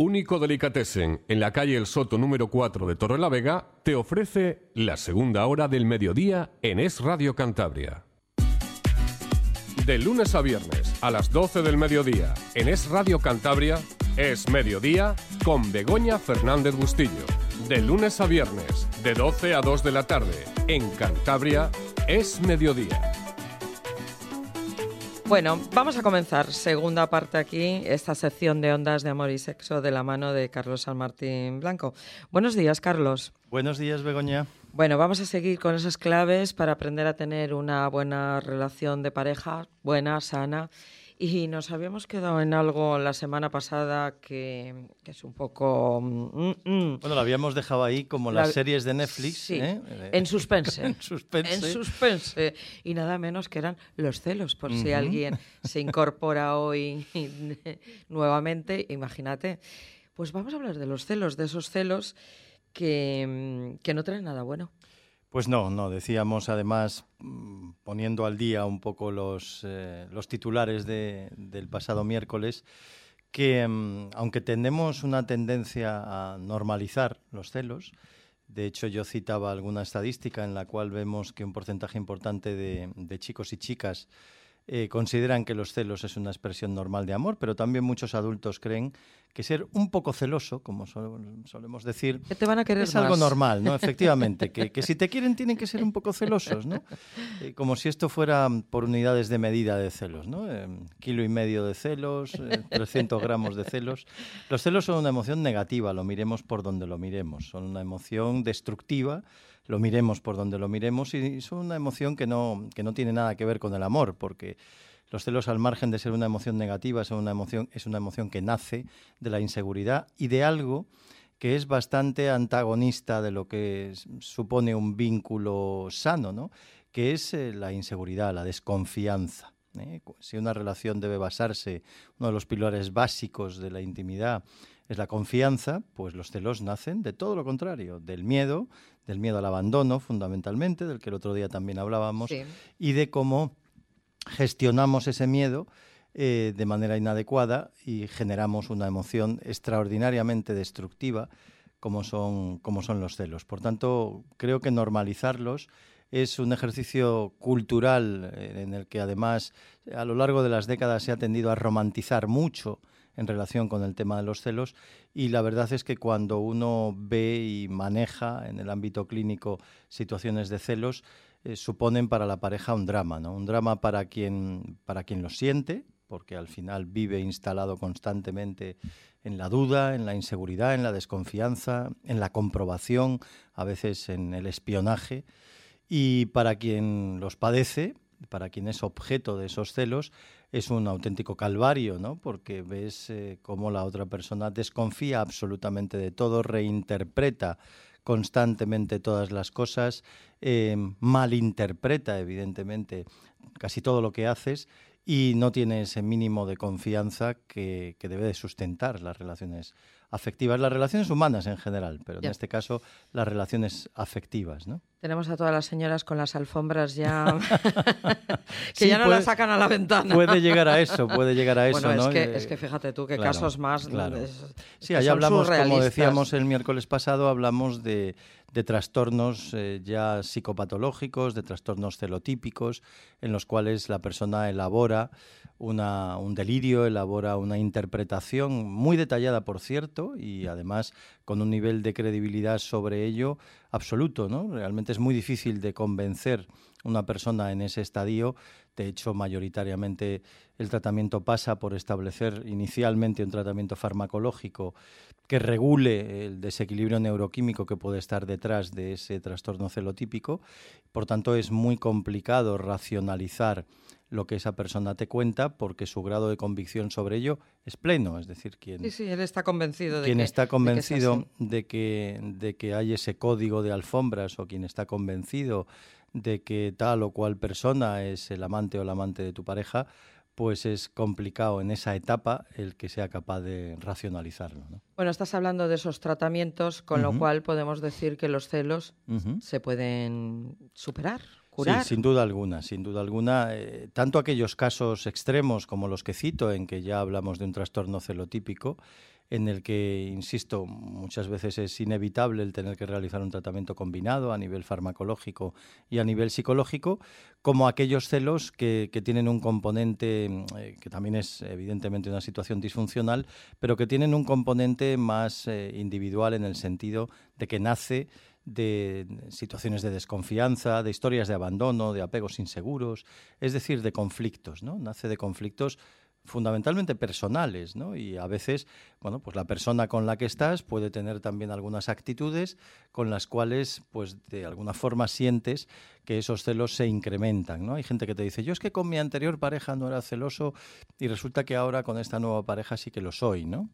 único delicatessen en la calle El Soto número 4 de Torrelavega, te ofrece la segunda hora del mediodía en Es Radio Cantabria. De lunes a viernes a las 12 del mediodía en Es Radio Cantabria, es mediodía con Begoña Fernández Bustillo. De lunes a viernes, de 12 a 2 de la tarde, en Cantabria, es mediodía. Bueno, vamos a comenzar. Segunda parte aquí, esta sección de Ondas de Amor y Sexo de la mano de Carlos San Martín Blanco. Buenos días, Carlos. Buenos días, Begoña. Bueno, vamos a seguir con esas claves para aprender a tener una buena relación de pareja, buena, sana y nos habíamos quedado en algo la semana pasada que, es un poco... Mm, mm. Bueno, lo habíamos dejado ahí como las series de Netflix. Sí, ¿eh? en suspense. en suspense. En suspense. Y nada menos que eran los celos, por si alguien se incorpora hoy nuevamente, imagínate. Pues vamos a hablar de los celos, de esos celos que, que no traen nada bueno. Pues no, no, decíamos además, mm, poniendo al día un poco los, eh, los titulares de, del pasado miércoles, que mm, aunque tenemos una tendencia a normalizar los celos, de hecho yo citaba alguna estadística en la cual vemos que un porcentaje importante de, de chicos y chicas eh, consideran que los celos es una expresión normal de amor, pero también muchos adultos creen que ser un poco celoso, como solemos decir, es algo normal, ¿no? Efectivamente, que, si te quieren tienen que ser un poco celosos, ¿no? Eh, como si esto fuera por unidades de medida de celos, ¿no? Eh, kilo y medio de celos, 300 gramos de celos. Los celos son una emoción negativa, lo miremos por donde lo miremos, son una emoción destructiva lo miremos por donde lo miremos y es una emoción que no, que no tiene nada que ver con el amor, porque los celos al margen de ser una emoción negativa son una emoción, es una emoción que nace de la inseguridad y de algo que es bastante antagonista de lo que supone un vínculo sano, ¿no? que es eh, la inseguridad, la desconfianza. ¿eh? Si una relación debe basarse, uno de los pilares básicos de la intimidad es la confianza, pues los celos nacen de todo lo contrario, del miedo, del miedo al abandono fundamentalmente, del que el otro día también hablábamos, y de cómo gestionamos ese miedo eh, de manera inadecuada y generamos una emoción extraordinariamente destructiva como son, como son los celos. Por tanto, creo que normalizarlos es un ejercicio cultural eh, en el que además a lo largo de las décadas se ha tendido a romantizar mucho en relación con el tema de los celos y la verdad es que cuando uno ve y maneja en el ámbito clínico situaciones de celos, eh, suponen para la pareja un drama, ¿no? Un drama para quien, para quien lo siente, porque al final vive instalado constantemente en la duda, en la inseguridad, en la desconfianza, en la comprobación, a veces en el espionaje, y para quien los padece, para quien es objeto de esos celos, es un auténtico calvario, ¿no? Porque ves eh, cómo la otra persona desconfía absolutamente de todo, reinterpreta constantemente todas las cosas, eh, malinterpreta, evidentemente, casi todo lo que haces y no tiene ese mínimo de confianza que, que debe de sustentar las relaciones afectivas, las relaciones humanas en general, pero en este caso las relaciones afectivas, ¿no? Tenemos a todas las señoras con las alfombras ya que ya no las sacan a la ventana. Puede llegar a eso, puede llegar a eso, bueno, es Que, es que fíjate tú qué casos más. sí, ahí hablamos, como decíamos el miércoles pasado, hablamos de, de trastornos eh, ya psicopatológicos, de trastornos celotípicos, en los cuales la persona elabora una, un delirio, elabora una interpretación muy detallada, por cierto, y además con un nivel de credibilidad sobre ello absoluto, ¿no? Realmente es muy difícil de convencer una persona en ese estadio. De hecho, mayoritariamente el tratamiento pasa por establecer inicialmente un tratamiento farmacológico que regule el desequilibrio neuroquímico que puede estar detrás de ese trastorno celotípico. Por tanto, es muy complicado racionalizar lo que esa persona te cuenta porque su grado de convicción sobre ello es pleno, es decir, quien sí, sí, él está convencido de quien que, está convencido de que, de que hay ese código de alfombras o quien está convencido de que tal o cual persona es el amante o la amante de tu pareja, pues es complicado en esa etapa el que sea capaz de racionalizarlo. Bueno, estás hablando de esos tratamientos, con lo cual podemos decir que los celos se pueden superar curar. Sí, sin duda alguna, sin duda alguna. Eh, tanto aquellos casos extremos como los que cito, en que ya hablamos de un trastorno celotípico, en el que, insisto, muchas veces es inevitable el tener que realizar un tratamiento combinado a nivel farmacológico y a nivel psicológico, como aquellos celos que, tienen un componente, eh, que también es evidentemente una situación disfuncional, pero que tienen un componente más eh, individual en el sentido de que nace de situaciones de desconfianza, de historias de abandono, de apegos inseguros, es decir, de conflictos, ¿no? Nace de conflictos fundamentalmente personales, ¿no? Y a veces, bueno, pues la persona con la que estás puede tener también algunas actitudes con las cuales, pues de alguna forma sientes que esos celos se incrementan, ¿no? Hay gente que te dice, yo es que con mi anterior pareja no era celoso y resulta que ahora con esta nueva pareja sí que lo soy, ¿no?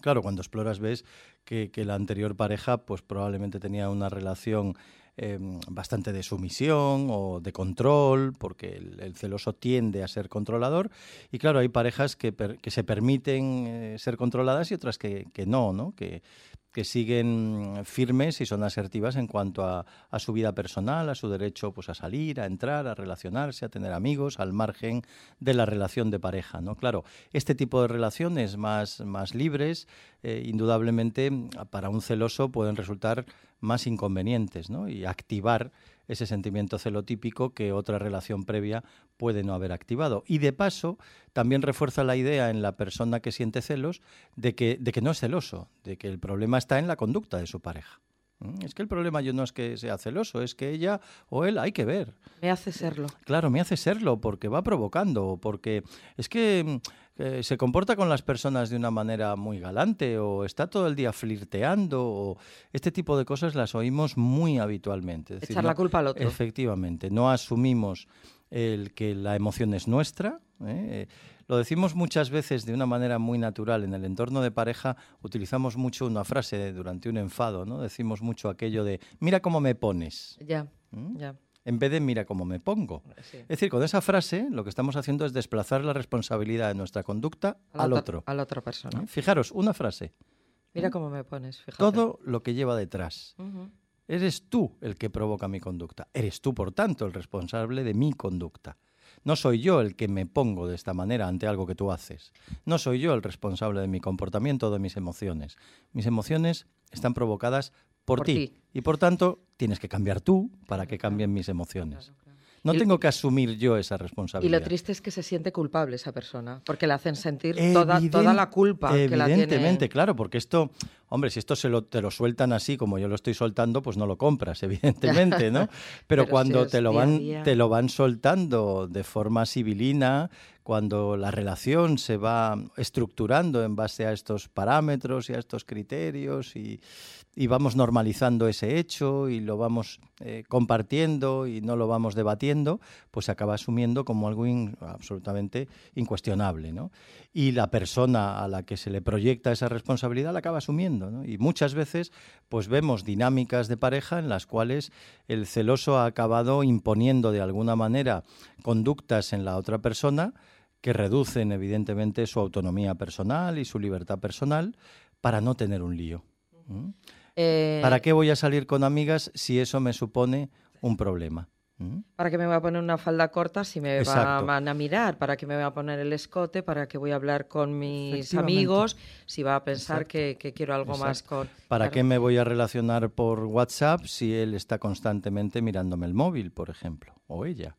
Claro, cuando exploras ves que, la anterior pareja, pues probablemente tenía una relación Em, bastante de sumisión o de control, porque el, celoso tiende a ser controlador. Y claro, hay parejas que, que se permiten eh, ser controladas y otras que, que no, ¿no? Que, que siguen firmes y son asertivas en cuanto a, a, su vida personal, a su derecho pues, a salir, a entrar, a relacionarse, a tener amigos, al margen de la relación de pareja. ¿no? Claro, este tipo de relaciones más, más libres, eh, indudablemente para un celoso pueden resultar más inconvenientes ¿no? y activar ese sentimiento celotípico que otra relación previa puede no haber activado. Y de paso, también refuerza la idea en la persona que siente celos de que, de que no es celoso, de que el problema está en la conducta de su pareja. ¿Mm? Es que el problema yo no es que sea celoso, es que ella o él hay que ver. Me hace serlo. Claro, me hace serlo porque va provocando, porque es que eh, se comporta con las personas de una manera muy galante o está todo el día flirteando o este tipo de cosas las oímos muy habitualmente. Echar la culpa al otro. Efectivamente, no asumimos el que la emoción es nuestra. ¿eh? Lo decimos muchas veces de una manera muy natural. En el entorno de pareja utilizamos mucho una frase durante un enfado, ¿no? Decimos mucho aquello de, mira cómo me pones. Ya, ¿Mm? ya en vez de mira cómo me pongo. Es decir, con esa frase lo que estamos haciendo es desplazar la responsabilidad de nuestra conducta al otro. A la otra persona. ¿Eh? Fijaros, una frase. Mira ¿Eh? cómo me pones, fíjate. Todo lo que lleva detrás. Eres tú el que provoca mi conducta. Eres tú, por tanto, el responsable de mi conducta. No soy yo el que me pongo de esta manera ante algo que tú haces. No soy yo el responsable de mi comportamiento o de mis emociones. Mis emociones están provocadas por, ti. Y por tanto, tienes que cambiar tú para que cambien mis emociones. No tengo que asumir yo esa responsabilidad. Y lo triste es que se siente culpable esa persona, porque le hacen sentir toda, toda la culpa que la tiene. Evidentemente, claro, porque esto, hombre, si esto se lo, te lo sueltan así como yo lo estoy soltando, pues no lo compras, evidentemente, ¿no? Pero, cuando te lo van, te lo van soltando de forma civilina, cuando la relación se va estructurando en base a estos parámetros y a estos criterios y, vamos normalizando ese hecho y lo vamos eh, compartiendo y no lo vamos debatiendo, pues se acaba asumiendo como algo absolutamente incuestionable. ¿no? Y la persona a la que se le proyecta esa responsabilidad la acaba asumiendo. ¿No? Y muchas veces pues vemos dinámicas de pareja en las cuales el celoso ha acabado imponiendo de alguna manera conductas en la otra persona que reducen evidentemente su autonomía personal y su libertad personal para no tener un lío. ¿Mm? Eh, ¿Para qué voy a salir con amigas si eso me supone un problema? ¿Para qué me voy a poner una falda corta si me van a mirar? ¿Para qué me voy a poner el escote? ¿Para qué voy a hablar con mis amigos? Si va a pensar que, quiero algo más con... ¿Para qué me voy a relacionar por WhatsApp si él está constantemente mirándome el móvil, por ejemplo? O ella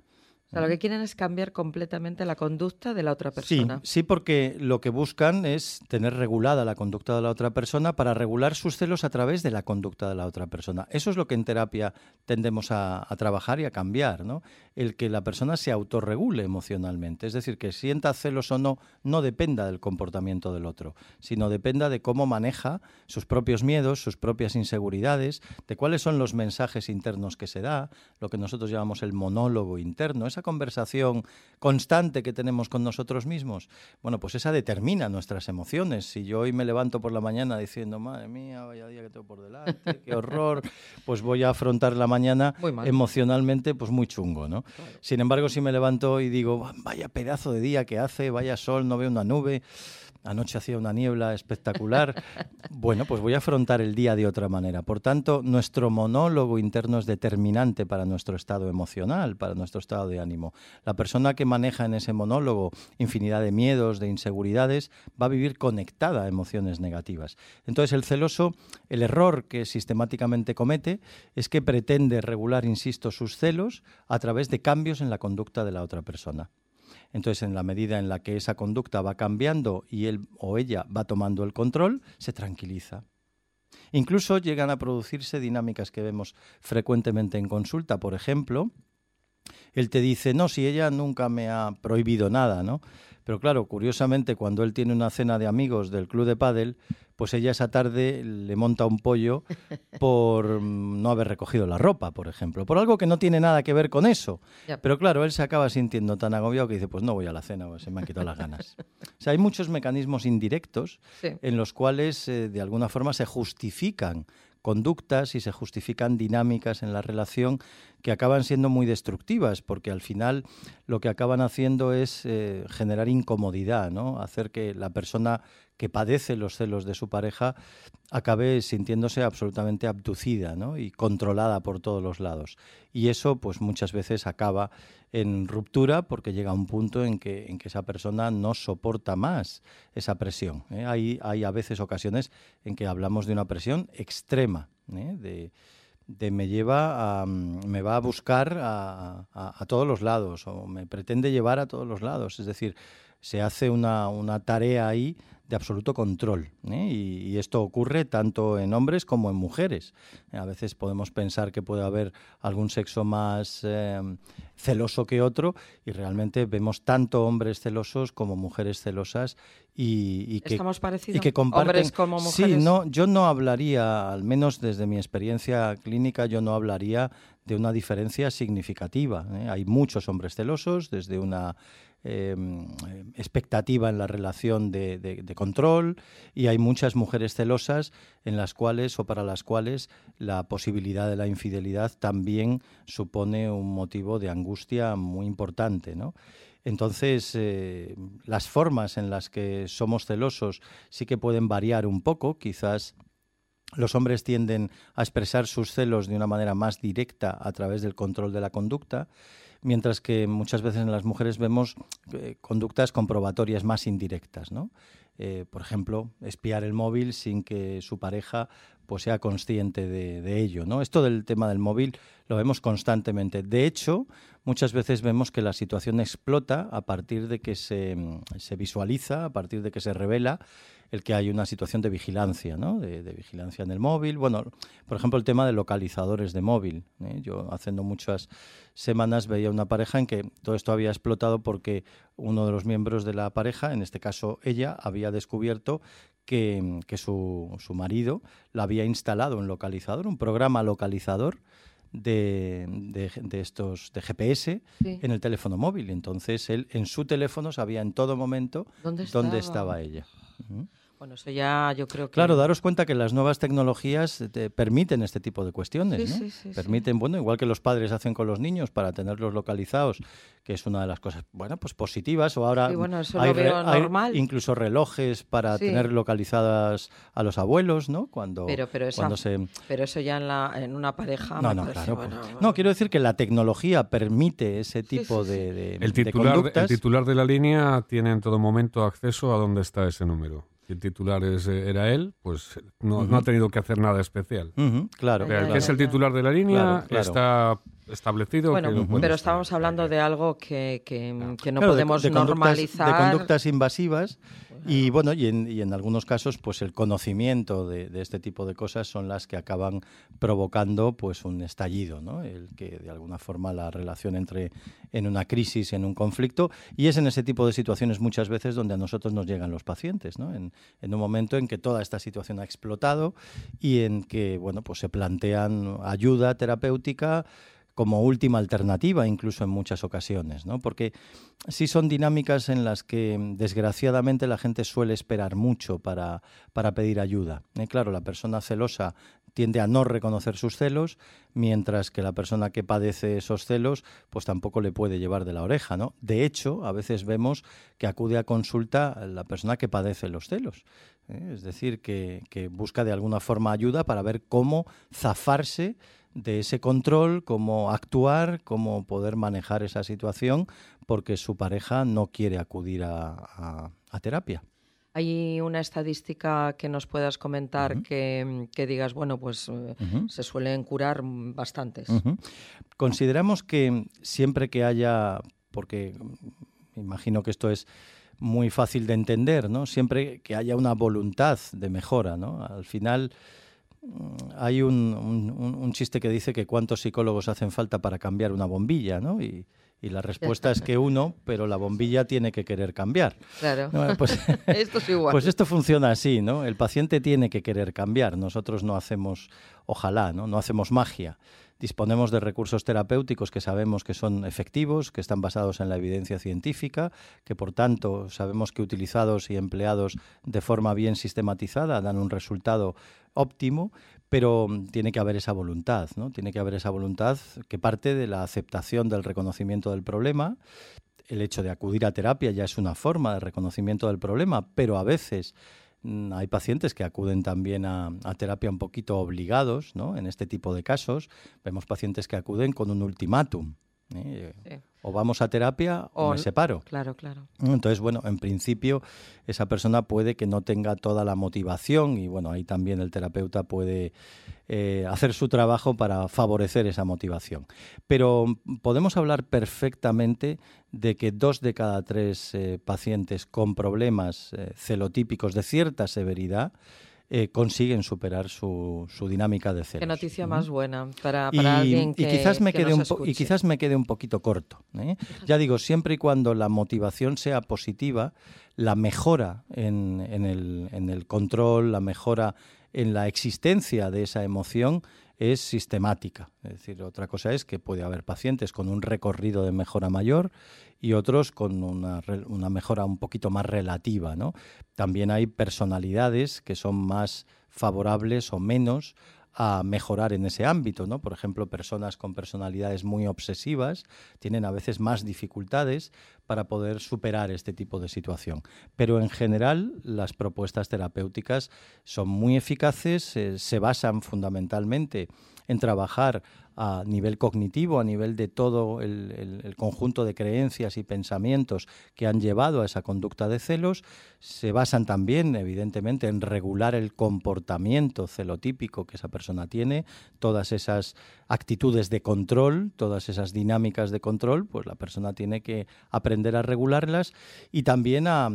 lo que quieren es cambiar completamente la conducta de la otra persona. Sí, sí, porque lo que buscan es tener regulada la conducta de la otra persona para regular sus celos a través de la conducta de la otra persona. Eso es lo que en terapia tendemos a, trabajar y a cambiar, ¿no? El que la persona se autorregule emocionalmente, es decir, que sienta celos o no, no dependa del comportamiento del otro, sino dependa de cómo maneja sus propios miedos, sus propias inseguridades, de cuáles son los mensajes internos que se da, lo que nosotros llamamos el monólogo interno, esa conversación constante que tenemos con nosotros mismos, bueno, pues esa determina nuestras emociones. Si yo hoy me levanto por la mañana diciendo, madre mía, vaya día que tengo por delante, qué horror, pues voy a afrontar la mañana emocionalmente pues muy chungo, ¿no? Sin embargo, si me levanto y digo, vaya pedazo de día que hace, vaya sol, no veo una nube, anoche hacía una niebla espectacular. bueno, pues voy a afrontar el día de otra manera. Por tanto, nuestro monólogo interno es determinante para nuestro estado emocional, para nuestro estado de ánimo. La persona que maneja en ese monólogo infinidad de miedos, de inseguridades, va a vivir conectada a emociones negativas. Entonces, el celoso, el error que sistemáticamente comete es que pretende regular, insisto, sus celos a través de cambios en la conducta de la otra persona. Entonces, en la medida en la que esa conducta va cambiando y él o ella va tomando el control, se tranquiliza. Incluso llegan a producirse dinámicas que vemos frecuentemente en consulta. Por ejemplo, él te dice, no, si ella nunca me ha prohibido nada, ¿no? Pero claro, curiosamente, cuando él tiene una cena de amigos del club de pádel, pues ella esa tarde le monta un pollo por mm, no haber recogido la ropa, por ejemplo, por algo que no tiene nada que ver con eso. Pero claro, él se acaba sintiendo tan agobiado que dice, pues no voy a la cena, pues se me han quitado las ganas. o sea, hay muchos mecanismos indirectos en los cuales eh, de alguna forma se justifican conductas y se justifican dinámicas en la relación que acaban siendo muy destructivas, porque al final lo que acaban haciendo es eh, generar incomodidad, ¿no? hacer que la persona que padece los celos de su pareja acabe sintiéndose absolutamente abducida y controlada por todos los lados. Y eso, pues muchas veces acaba en ruptura porque llega un punto en que, en que esa persona no soporta más esa presión. ¿eh? Hay, hay a veces ocasiones en que hablamos de una presión extrema, ¿eh? de, de me lleva a, me va a buscar a, a, todos los lados o me pretende llevar a todos los lados. Es decir, se hace una, una tarea ahí de absoluto control. ¿eh? Y, esto ocurre tanto en hombres como en mujeres. A veces podemos pensar que puede haber algún sexo más eh, celoso que otro y realmente vemos tanto hombres celosos como mujeres celosas y, que, ¿Estamos y que comparten... ¿Hombres como mujeres? Sí, no, yo no hablaría, al menos desde mi experiencia clínica, yo no hablaría de una diferencia significativa. ¿eh? Hay muchos hombres celosos desde una Em, expectativa en la relación de, control y hay muchas mujeres celosas en las cuales o para las cuales la posibilidad de la infidelidad también supone un motivo de angustia muy importante, Entonces, eh, las formas en las que somos celosos sí que pueden variar un poco, quizás los hombres tienden a expresar sus celos de una manera más directa a través del control de la conducta mientras que muchas veces en las mujeres vemos eh, conductas comprobatorias más indirectas, ¿no? Eh, por ejemplo, espiar el móvil sin que su pareja pues, sea consciente de, ello. ¿no? Esto del tema del móvil lo vemos constantemente. De hecho, muchas veces vemos que la situación explota a partir de que se, se visualiza, a partir de que se revela el que hay una situación de vigilancia, ¿no? de, vigilancia en el móvil. Bueno, por ejemplo, el tema de localizadores de móvil. ¿eh? Yo haciendo muchas semanas veía una pareja en que todo esto había explotado porque uno de los miembros de la pareja, en este caso ella, había descubierto que, su, su, marido la había instalado un localizador, un programa localizador. De, de, estos de GPS en el teléfono móvil. Entonces él en su teléfono sabía en todo momento dónde estaba, ella. Bueno, eso ya yo creo que... Claro, daros cuenta que las nuevas tecnologías te permiten este tipo de cuestiones, sí, ¿no? sí, sí, permiten, bueno, igual que los padres hacen con los niños para tenerlos localizados, que es una de las cosas, bueno, pues positivas, o ahora bueno, eso hay, lo veo normal. incluso relojes para tener localizadas a los abuelos, ¿no? Cuando, pero, pero, cuando se... pero eso ya en, la, en una pareja... No, no, claro. Pues, no, quiero decir que la tecnología permite ese tipo de, el titular, El titular de la línea tiene en todo momento acceso a dónde está ese número el titular es, eh, era él, pues no, no, ha tenido que hacer nada especial. claro, que es el titular de la línea, está establecido. Bueno, pero estábamos hablando de algo que, que, no podemos normalizar. de conductas invasivas y bueno, y en, y en, algunos casos, pues el conocimiento de, de, este tipo de cosas son las que acaban provocando pues un estallido, ¿no? El que de alguna forma la relación entre en una crisis, en un conflicto, y es en ese tipo de situaciones muchas veces donde a nosotros nos llegan los pacientes, ¿no? En, en un momento en que toda esta situación ha explotado y en que, bueno, pues se plantean ayuda terapéutica como última alternativa, incluso en muchas ocasiones, ¿no? Porque sí son dinámicas en las que desgraciadamente la gente suele esperar mucho para, para pedir ayuda. ¿eh? Claro, la persona celosa tiende a no reconocer sus celos, mientras que la persona que padece esos celos, pues tampoco le puede llevar de la oreja, ¿no? De hecho, a veces vemos que acude a consulta la persona que padece los celos. ¿eh? Es decir, que, que busca de alguna forma ayuda para ver cómo zafarse de ese control, cómo actuar, cómo poder manejar esa situación, porque su pareja no quiere acudir a, terapia. ¿Hay una estadística que nos puedas comentar que, digas, bueno, pues eh, se suelen curar bastantes? Consideramos que siempre que haya, porque imagino que esto es muy fácil de entender, ¿no? Siempre que haya una voluntad de mejora, ¿no? Al final hay un, chiste que dice que cuántos psicólogos hacen falta para cambiar una bombilla, ¿no? Y, la respuesta es que uno, pero la bombilla tiene que querer cambiar. Claro. Pues, esto es igual. Pues esto funciona así, ¿no? El paciente tiene que querer cambiar. Nosotros no hacemos, ojalá, ¿no? No hacemos magia. Disponemos de recursos terapéuticos que sabemos que son efectivos, que están basados en la evidencia científica, que por tanto sabemos que utilizados y empleados de forma bien sistematizada dan un resultado óptimo, pero tiene que haber esa voluntad, ¿no? Tiene que haber esa voluntad que parte de la aceptación del reconocimiento del problema. El hecho de acudir a terapia ya es una forma de reconocimiento del problema, pero a veces Mm, hay pacientes que acuden también a, terapia un poquito obligados, ¿no? En este tipo de casos vemos pacientes que acuden con un ultimátum. ¿Eh? O vamos a terapia o, me separo. Claro, claro. Entonces, bueno, en principio esa persona puede que no tenga toda la motivación y bueno, ahí también el terapeuta puede eh, hacer su trabajo para favorecer esa motivación. Pero podemos hablar perfectamente de que dos de cada tres eh, pacientes con problemas celotípicos de cierta severidad eh, consiguen superar su, dinámica de celos. Qué noticia más buena para, alguien que, y quizás me quede un Y quizás me quede un poquito corto. ¿eh? Ya digo, siempre y cuando la motivación sea positiva, la mejora en, el, en el control, la mejora en la existencia de esa emoción es sistemática. Es decir, otra cosa es que puede haber pacientes con un recorrido de mejora mayor y otros con una, una mejora un poquito más relativa. ¿no? También hay personalidades que son más favorables o menos a mejorar en ese ámbito, ¿no? Por ejemplo, personas con personalidades muy obsesivas tienen a veces más dificultades para poder superar este tipo de situación. Pero en general, las propuestas terapéuticas son muy eficaces, eh, se basan fundamentalmente en trabajar a nivel cognitivo, a nivel de todo el, conjunto de creencias y pensamientos que han llevado a esa conducta de celos, se basan también, evidentemente, en regular el comportamiento celotípico que esa persona tiene, todas esas actitudes de control, todas esas dinámicas de control, pues la persona tiene que aprender a regularlas y también a,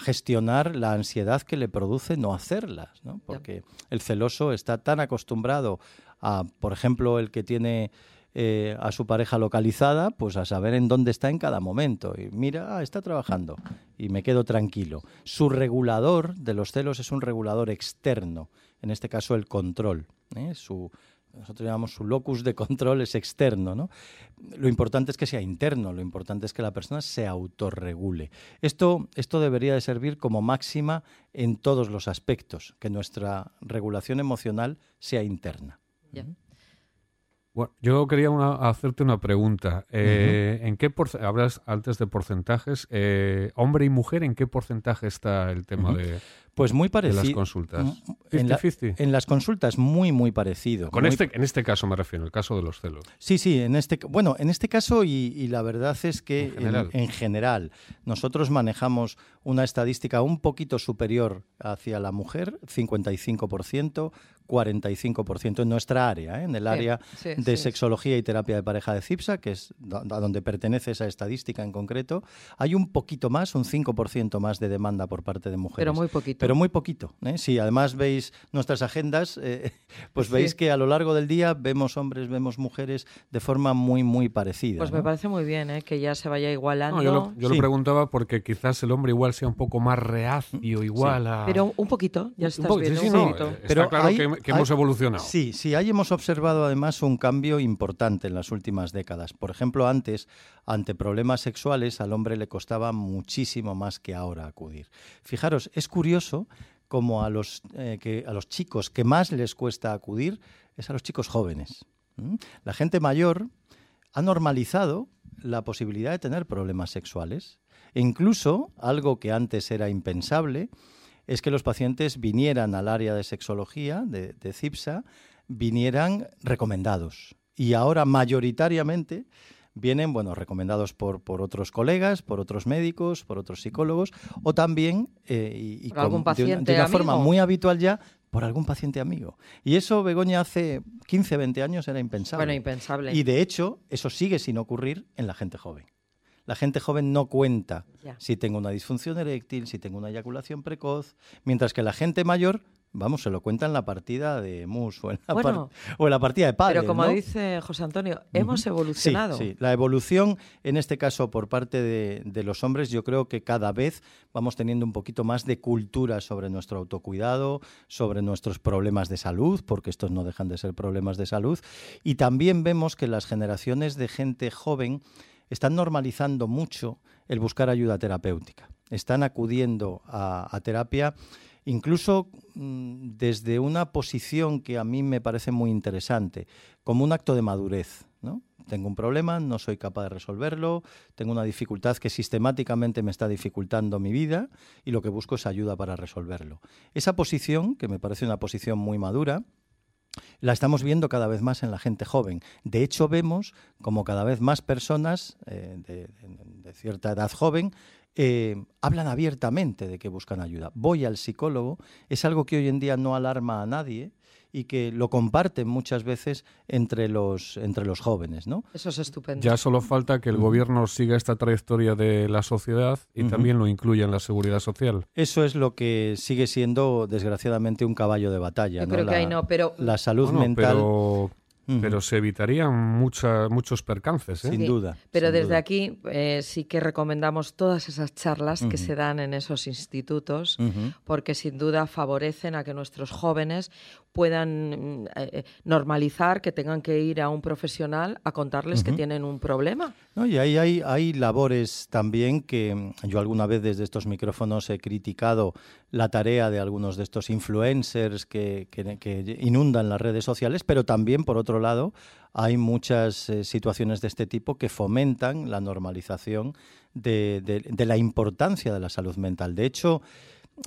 gestionar la ansiedad que le produce no hacerlas, ¿no? porque el celoso está tan acostumbrado por ejemplo, el que tiene eh, a su pareja localizada, pues a saber en dónde está en cada momento. Y mira, ah, está trabajando y me quedo tranquilo. Su regulador de los celos es un regulador externo, en este caso el control. ¿eh? Su, nosotros llamamos su locus de control es externo. ¿no? Lo importante es que sea interno, lo importante es que la persona se autorregule. Esto, esto debería de servir como máxima en todos los aspectos, que nuestra regulación emocional sea interna. Bueno, yo quería hacerte una pregunta. Eh, ¿En qué hablas antes de porcentajes? Eh, hombre y mujer, ¿en qué porcentaje está el tema de, pues muy parecido. En las consultas. en, las consultas muy, muy parecido. Con Este, en este caso me refiero, el caso de los celos. Sí, sí, en este, bueno, en este caso y, la verdad es que en general. nosotros manejamos una estadística un poquito superior hacia la mujer, 55%, 45% en nuestra área, ¿eh? en el área de sexología y terapia de pareja de CIPSA, que es a donde pertenece esa estadística en concreto, hay un poquito más, un 5% más de demanda por parte de mujeres. Pero muy poquito pero muy poquito. ¿eh? Si además veis nuestras agendas, eh, pues veis que a lo largo del día vemos hombres, vemos mujeres de forma muy, muy parecida. Pues me parece muy bien ¿eh? que ya se vaya igualando. yo lo, preguntaba porque quizás el hombre igual sea un poco más reacio, igual a... Pero un poquito, ya estás viendo. un poquito. Pero claro que, hemos evolucionado. Sí, sí, ahí hemos observado además un cambio importante en las últimas décadas. Por ejemplo, antes, ante problemas sexuales, al hombre le costaba muchísimo más que ahora acudir. Fijaros, es curioso como a los, eh, que, a los chicos que más les cuesta acudir es a los chicos jóvenes. La gente mayor ha normalizado la posibilidad de tener problemas sexuales. E incluso, algo que antes era impensable, es que los pacientes vinieran al área de sexología, de, de CIPSA, vinieran recomendados. Y ahora mayoritariamente vienen, bueno, recomendados por, por otros colegas, por otros médicos, por otros psicólogos, o también, eh, y, de una, forma muy habitual ya, por algún paciente amigo. Y eso, Begoña, hace 15, 20 años era impensable. Bueno, impensable. Y de hecho, eso sigue sin ocurrir en la gente joven. La gente joven no cuenta si tengo una disfunción eréctil, si tengo una eyaculación precoz, mientras que la gente mayor Vamos, se lo cuenta en la partida de MUS o en la, o en la partida de padres. Pero como dice José Antonio, hemos evolucionado. Sí, la evolución, en este caso por parte de, los hombres, yo creo que cada vez vamos teniendo un poquito más de cultura sobre nuestro autocuidado, sobre nuestros problemas de salud, porque estos no dejan de ser problemas de salud. Y también vemos que las generaciones de gente joven están normalizando mucho el buscar ayuda terapéutica. Están acudiendo a terapia incluso mm, desde una posición que a mí me parece muy interesante, como un acto de madurez. Tengo un problema, no soy capaz de resolverlo, tengo una dificultad que sistemáticamente me está dificultando mi vida y lo que busco es ayuda para resolverlo. Esa posición, que me parece una posición muy madura, la estamos viendo cada vez más en la gente joven. De hecho, vemos como cada vez más personas eh, de, cierta edad joven eh, hablan abiertamente de que buscan ayuda. Voy al psicólogo es algo que hoy en día no alarma a nadie y que lo comparten muchas veces entre los, entre los jóvenes. ¿no? Eso es estupendo. Ya solo falta que el gobierno siga esta trayectoria de la sociedad y también lo incluya en la seguridad social. Eso es lo que sigue siendo, desgraciadamente, un caballo de batalla. Yo creo que ahí no, pero... La salud mental pero se evitarían muchos percances. ¿eh? Sin duda. Pero desde aquí eh, sí que recomendamos todas esas charlas que se dan en esos institutos, porque sin duda favorecen a que nuestros jóvenes puedan mm, eh, normalizar que tengan que ir a un profesional a contarles que tienen un problema. No, y ahí hay, hay labores también que yo alguna vez desde estos micrófonos he criticado la tarea de algunos de estos influencers que, que, inundan las redes sociales, pero también, por otro lado, hay muchas eh, situaciones de este tipo que fomentan la normalización de, de, la importancia de la salud mental. De hecho,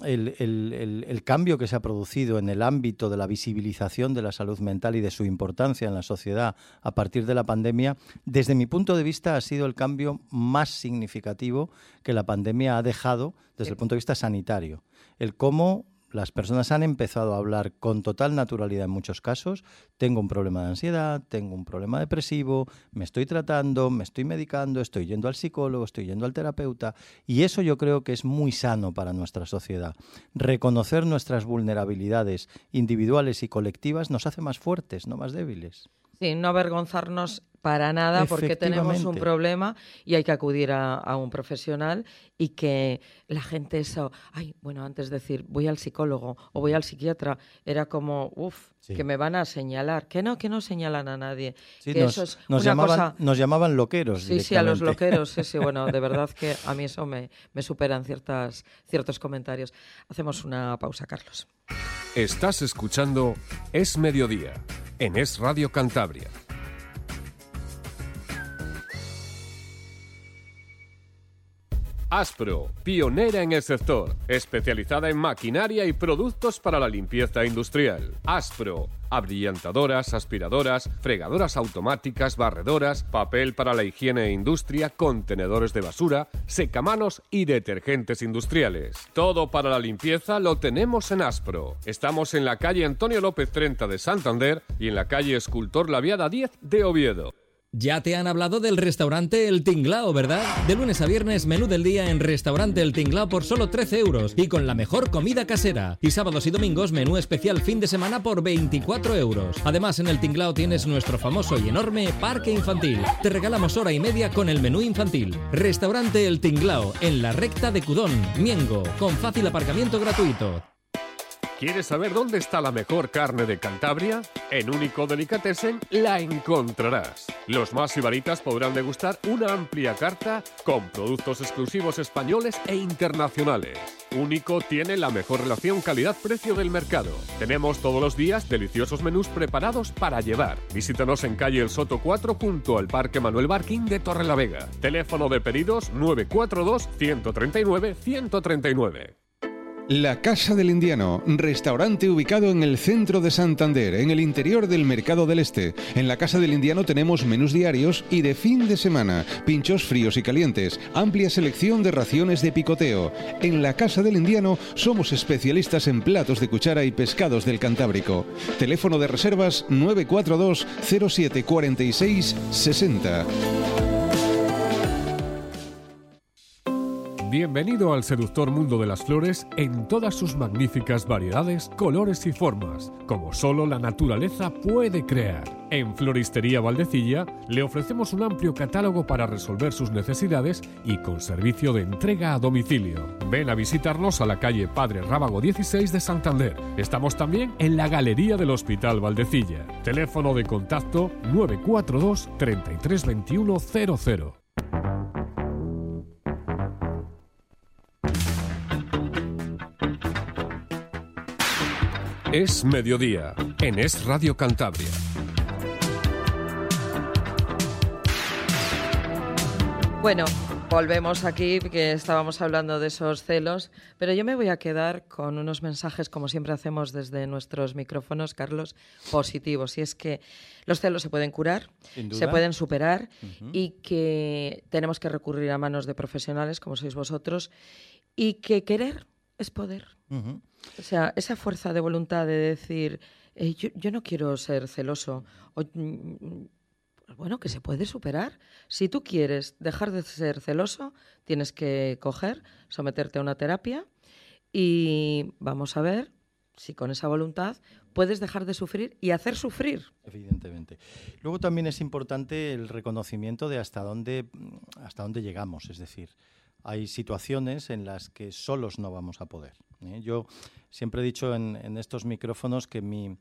el, el, el, cambio que se ha producido en el ámbito de la visibilización de la salud mental y de su importancia en la sociedad a partir de la pandemia, desde mi punto de vista ha sido el cambio más significativo que la pandemia ha dejado desde el punto de vista sanitario. El cómo las personas han empezado a hablar con total naturalidad en muchos casos. Tengo un problema de ansiedad, tengo un problema depresivo, me estoy tratando, me estoy medicando, estoy yendo al psicólogo, estoy yendo al terapeuta. Y eso yo creo que es muy sano para nuestra sociedad. Reconocer nuestras vulnerabilidades individuales y colectivas nos hace más fuertes, no más débiles. Sí, no avergonzarnos para nada porque tenemos un problema y hay que acudir a, un profesional y que la gente eso, ay, bueno, antes de decir voy al psicólogo o voy al psiquiatra, era como, uff, que me van a señalar, que no, que no señalan a nadie. nos, llamaban, nos llamaban loqueros. Sí, sí, a los loqueros, sí, sí, bueno, de verdad que a mí eso me, me superan ciertas, ciertos comentarios. Hacemos una pausa, Carlos. Estás escuchando Es Mediodía en Es Radio Cantabria Aspro, pionera en el sector, especializada en maquinaria y productos para la limpieza industrial. Aspro, abrillantadoras, aspiradoras, fregadoras automáticas, barredoras, papel para la higiene e industria, contenedores de basura, secamanos y detergentes industriales. Todo para la limpieza lo tenemos en Aspro. Estamos en la calle Antonio López 30 de Santander y en la calle Escultor Laviada 10 de Oviedo. Ya te han hablado del restaurante El Tinglao, ¿verdad? De lunes a viernes, menú del día en restaurante El Tinglao por solo 13 euros y con la mejor comida casera. Y sábados y domingos, menú especial fin de semana por 24 euros. Además, en El Tinglao tienes nuestro famoso y enorme parque infantil. Te regalamos hora y media con el menú infantil. Restaurante El Tinglao, en la recta de Cudón, Miengo, con fácil aparcamiento gratuito. ¿Quieres saber dónde está la mejor carne de Cantabria? En Único Delicatessen la encontrarás. Los más ibaritas podrán degustar una amplia carta con productos exclusivos españoles e internacionales. Único tiene la mejor relación calidad-precio del mercado. Tenemos todos los días deliciosos menús preparados para llevar. Visítanos en calle El Soto 4 junto al Parque Manuel Barquín de Torrelavega. Teléfono de pedidos 942 139 139. La Casa del Indiano, restaurante ubicado en el centro de Santander, en el interior del Mercado del Este. En la Casa del Indiano tenemos menús diarios y de fin de semana, pinchos fríos y calientes, amplia selección de raciones de picoteo. En la Casa del Indiano somos especialistas en platos de cuchara y pescados del Cantábrico. Teléfono de reservas 942 07 46 60. Bienvenido al seductor mundo de las flores en todas sus magníficas variedades, colores y formas, como solo la naturaleza puede crear. En Floristería Valdecilla le ofrecemos un amplio catálogo para resolver sus necesidades y con servicio de entrega a domicilio. Ven a visitarnos a la calle Padre Rábago 16 de Santander. Estamos también en la Galería del Hospital Valdecilla. Teléfono de contacto 942 332100. Es mediodía en Es Radio Cantabria. Bueno, volvemos aquí, que estábamos hablando de esos celos, pero yo me voy a quedar con unos mensajes, como siempre hacemos desde nuestros micrófonos, Carlos, positivos. Y es que los celos se pueden curar, se pueden superar y que tenemos que recurrir a manos de profesionales, como sois vosotros, y que querer es poder. O sea, esa fuerza de voluntad de decir, eh, yo, no quiero ser celoso, mm, bueno, que se puede superar. Si tú quieres dejar de ser celoso, tienes que coger, someterte a una terapia y vamos a ver si con esa voluntad puedes dejar de sufrir y hacer sufrir. Evidentemente. Luego también es importante el reconocimiento de hasta dónde, hasta dónde llegamos, es decir, hay situaciones en las que solos no vamos a poder. ¿eh? Yo siempre he dicho en, estos micrófonos que mi,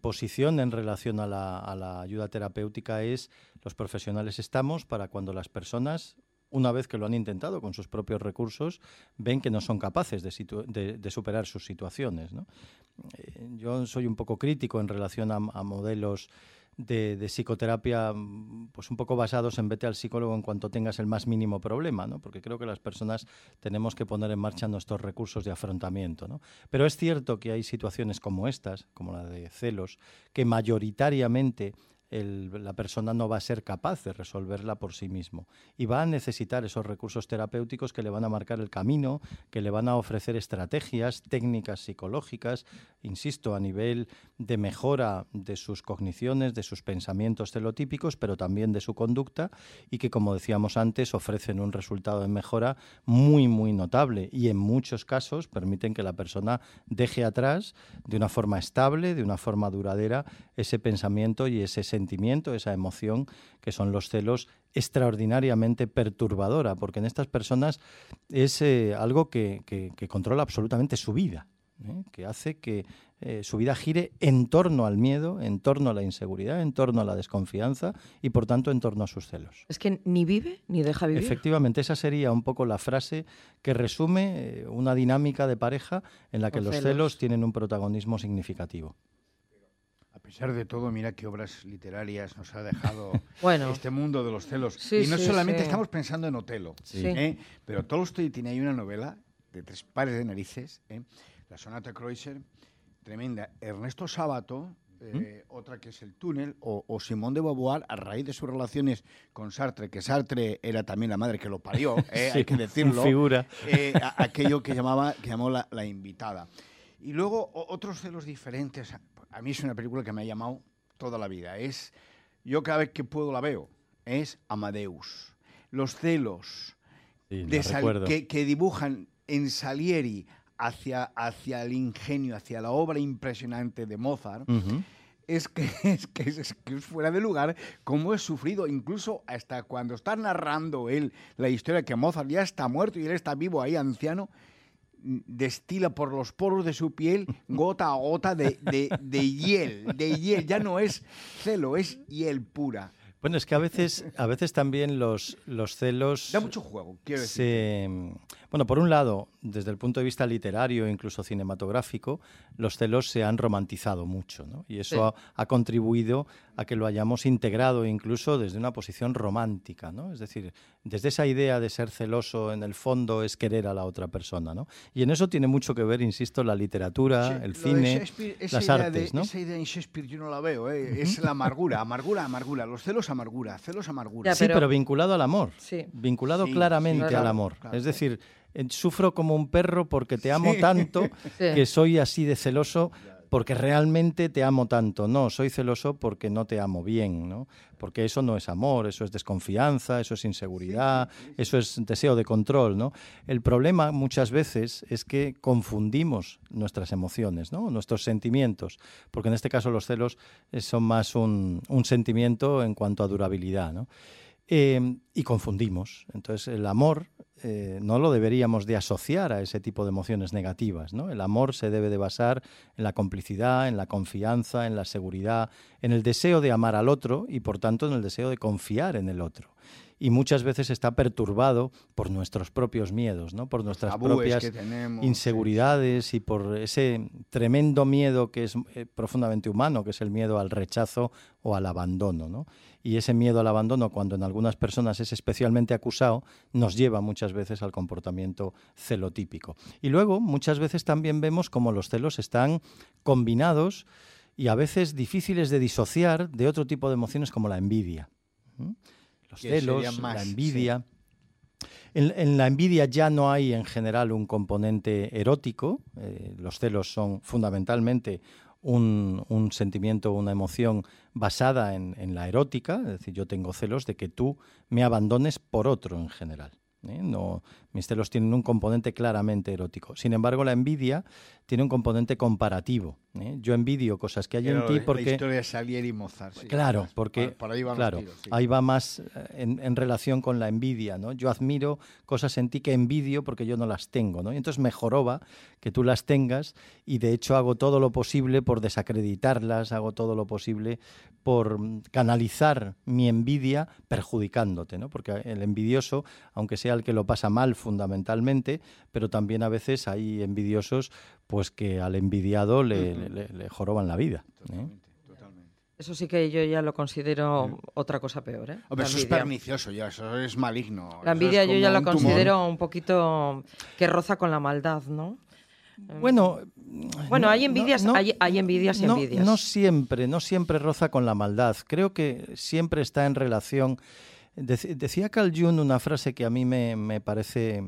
posición en relación a la, ayuda terapéutica es los profesionales estamos para cuando las personas una vez que lo han intentado con sus propios recursos, ven que no son capaces de, superar sus situaciones. Eh, yo soy un poco crítico en relación a modelos de, psicoterapia mm, pues un poco basados en vete al psicólogo en cuanto tengas el más mínimo problema, ¿no? porque creo que las personas tenemos que poner en marcha nuestros recursos de afrontamiento. ¿no? Pero es cierto que hay situaciones como estas, como la de celos, que mayoritariamente la persona no va a ser capaz de resolverla por sí mismo. Y va a necesitar esos recursos terapéuticos que le van a marcar el camino, que le van a ofrecer estrategias, técnicas psicológicas, insisto, a nivel de mejora de sus cogniciones, de sus pensamientos celotípicos, pero también de su conducta y que, como decíamos antes, ofrecen un resultado de mejora muy, muy notable y en muchos casos permiten que la persona deje atrás de una forma estable, de una forma duradera, ese pensamiento y ese sentimiento esa emoción que son los celos extraordinariamente perturbadora, porque en estas personas es eh, algo que, controla absolutamente su vida, ¿eh? que hace que eh, su vida gire en torno al miedo, en torno a la inseguridad, en torno a la desconfianza y por tanto en torno a sus celos. Es que ni vive ni deja vivir. Efectivamente, esa sería un poco la frase que resume una dinámica de pareja en la que los celos tienen un protagonismo significativo. A pesar de todo, mira qué obras literarias nos ha dejado este mundo de los celos. y no solamente estamos pensando en Otelo, ¿eh? pero Tolstoy tiene ahí una novela de tres pares de narices, ¿eh? la sonata Kreutzer, tremenda. Ernesto Sábato, eh, otra que es El túnel, o, o, Simón de Beauvoir, a raíz de sus relaciones con Sartre, que Sartre era también la madre que lo parió, hay que decirlo, figura. aquello que, llamaba, que llamó la, la invitada. Y luego otros celos diferentes a mí es una película que me ha llamado toda la vida. Es, yo cada vez que puedo la veo, es Amadeus. Los celos de que, dibujan en Salieri hacia, hacia el ingenio, hacia la obra impresionante de Mozart. Es que, es, que es, fuera de lugar cómo es sufrido, incluso hasta cuando está narrando él la historia que Mozart ya está muerto y él está vivo ahí, anciano, destila por los poros de su piel gota a gota de, hiel, de hiel. Ya no es celo, es hiel pura. Bueno, es que a veces, a veces también los, los celos... Da mucho juego, quiero decir. Bueno, por un lado, desde el punto de vista literario e incluso cinematográfico, los celos se han romantizado mucho, ¿no? Y eso ha, ha, contribuido a que lo hayamos integrado incluso desde una posición romántica, ¿no? Es decir, desde esa idea de ser celoso en el fondo es querer a la otra persona, ¿no? Y en eso tiene mucho que ver, insisto, la literatura, el cine, las artes, ¿no? Esa idea en Shakespeare yo no la veo, ¿eh? es la amargura, amargura, amargura, los celos amargura, celos amargura. sí, pero, vinculado al amor, sí. vinculado claramente al amor. es decir, sufro como un perro porque te amo tanto que soy así de celoso porque realmente te amo tanto. No, soy celoso porque no te amo bien, ¿no? Porque eso no es amor, eso es desconfianza, eso es inseguridad, eso es deseo de control, ¿no? El problema muchas veces es que confundimos nuestras emociones, ¿no? Nuestros sentimientos, porque en este caso los celos eh, son más un, un sentimiento en cuanto a durabilidad, ¿no? Eh, y confundimos. Entonces, el amor eh, no lo deberíamos de asociar a ese tipo de emociones negativas. ¿no? El amor se debe de basar en la complicidad, en la confianza, en la seguridad, en el deseo de amar al otro y, por tanto, en el deseo de confiar en el otro y muchas veces está perturbado por nuestros propios miedos, ¿no? por nuestras propias inseguridades y por ese tremendo miedo que es eh, profundamente humano, que es el miedo al rechazo o al abandono. ¿no? Y ese miedo al abandono, cuando en algunas personas es especialmente acusado, nos lleva muchas veces al comportamiento celotípico. Y luego, muchas veces también vemos cómo los celos están combinados y a veces difíciles de disociar de otro tipo de emociones como la envidia los celos, la envidia. En, la envidia ya no hay en general un componente erótico, eh, los celos son fundamentalmente un, sentimiento, una emoción basada en, en, la erótica, es decir, yo tengo celos de que tú me abandones por otro en general. ¿Eh? No, mis celos tienen un componente claramente erótico. Sin embargo, la envidia tiene un componente comparativo. ¿eh? Yo envidio cosas que hay en ti porque... La historia de Salieri y Mozart. claro, porque ahí, claro, ahí va más eh, en, relación con la envidia. ¿no? Yo admiro cosas en ti que envidio porque yo no las tengo. ¿no? Y entonces me joroba que tú las tengas y de hecho hago todo lo posible por desacreditarlas, hago todo lo posible por canalizar mi envidia perjudicándote. ¿no? Porque el envidioso, aunque sea el que lo pasa mal fundamentalmente, pero también a veces hay envidiosos pues que al envidiado le, joroban la vida. ¿eh? Eso sí que yo ya lo considero otra cosa peor. ¿eh? eso es pernicioso ya, eso es maligno. La envidia yo ya lo considero un poquito que roza con la maldad, ¿no? Bueno, bueno, hay envidias, hay, envidias y envidias. No siempre, no siempre roza con la maldad. Creo que siempre está en relación decía Carl Jung una frase que a mí me, parece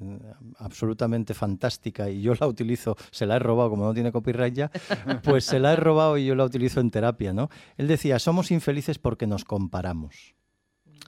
eh, absolutamente fantástica y yo la utilizo, se la he robado, como no tiene copyright ya, pues se la he robado y yo la utilizo en terapia, ¿no? Él decía, somos infelices porque nos comparamos.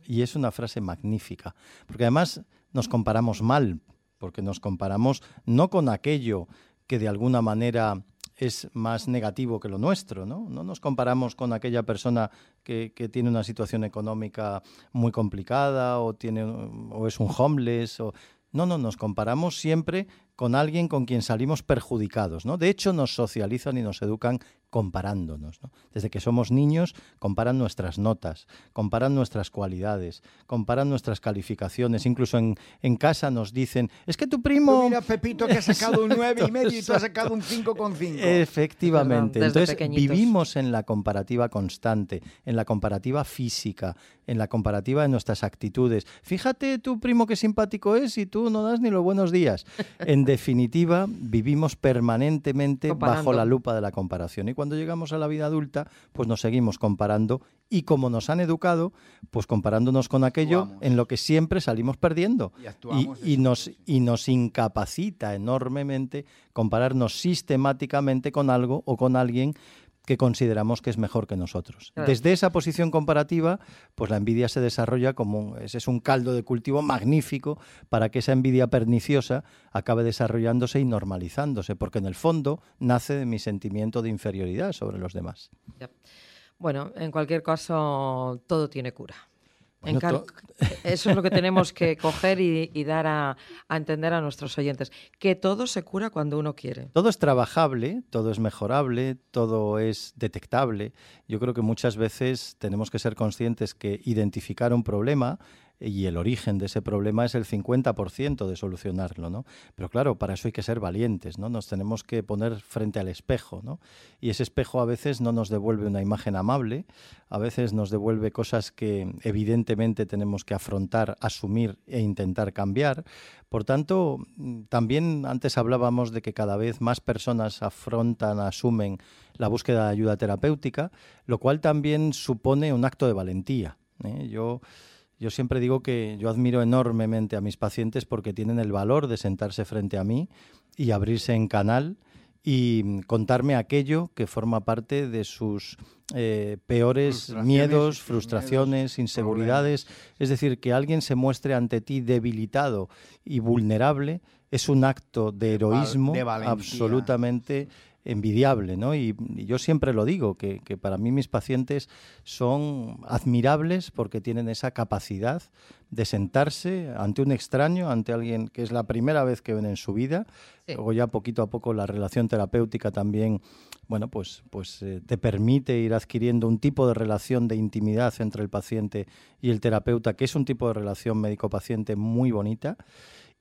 Y es una frase magnífica, porque además nos comparamos mal, porque nos comparamos no con aquello que de alguna manera es más negativo que lo nuestro, ¿no? No nos comparamos con aquella persona que, que, tiene una situación económica muy complicada o, tiene, o es un homeless. O... No, no, nos comparamos siempre con alguien con quien salimos perjudicados. ¿no? De hecho, nos socializan y nos educan comparándonos. Desde que somos niños, comparan nuestras notas, comparan nuestras cualidades, comparan nuestras calificaciones. Incluso en, en casa nos dicen, es que tu primo... mira, Pepito, que ha sacado un 9 y medio y tú has sacado un 5,5. Efectivamente. Entonces, vivimos en la comparativa constante, en la comparativa física, en la comparativa de nuestras actitudes. Fíjate tu primo qué simpático es y tú no das ni los buenos días. En definitiva, vivimos permanentemente bajo la lupa de la comparación. Y cuando llegamos a la vida adulta, pues nos seguimos comparando y como nos han educado, pues comparándonos con aquello en lo que siempre salimos perdiendo. Y, nos, y nos incapacita enormemente compararnos sistemáticamente con algo o con alguien que consideramos que es mejor que nosotros. Desde esa posición comparativa, pues la envidia se desarrolla como un, ese es un caldo de cultivo magnífico para que esa envidia perniciosa acabe desarrollándose y normalizándose, porque en el fondo nace de mi sentimiento de inferioridad sobre los demás. Bueno, en cualquier caso, todo tiene cura. Eso es lo que tenemos que coger y, dar a, entender a nuestros oyentes, que todo se cura cuando uno quiere. Todo es trabajable, todo es mejorable, todo es detectable. Yo creo que muchas veces tenemos que ser conscientes que identificar un problema y el origen de ese problema es el 50% de solucionarlo, ¿no? Pero claro, para eso hay que ser valientes, ¿no? Nos tenemos que poner frente al espejo, ¿no? Y ese espejo a veces no nos devuelve una imagen amable, a veces nos devuelve cosas que evidentemente tenemos que afrontar, asumir e intentar cambiar. Por tanto, también antes hablábamos de que cada vez más personas afrontan, asumen la búsqueda de ayuda terapéutica, lo cual también supone un acto de valentía. ¿eh? Yo yo siempre digo que yo admiro enormemente a mis pacientes porque tienen el valor de sentarse frente a mí y abrirse en canal y contarme aquello que forma parte de sus eh, peores miedos, frustraciones, inseguridades. Es decir, que alguien se muestre ante ti debilitado y vulnerable es un acto de heroísmo absolutamente envidiable, ¿no? Y, yo siempre lo digo, que, para mí mis pacientes son admirables porque tienen esa capacidad de sentarse ante un extraño, ante alguien que es la primera vez que ven en su vida. Luego ya poquito a poco la relación terapéutica también, bueno, pues, pues eh, te permite ir adquiriendo un tipo de relación de intimidad entre el paciente y el terapeuta, que es un tipo de relación médico-paciente muy bonita.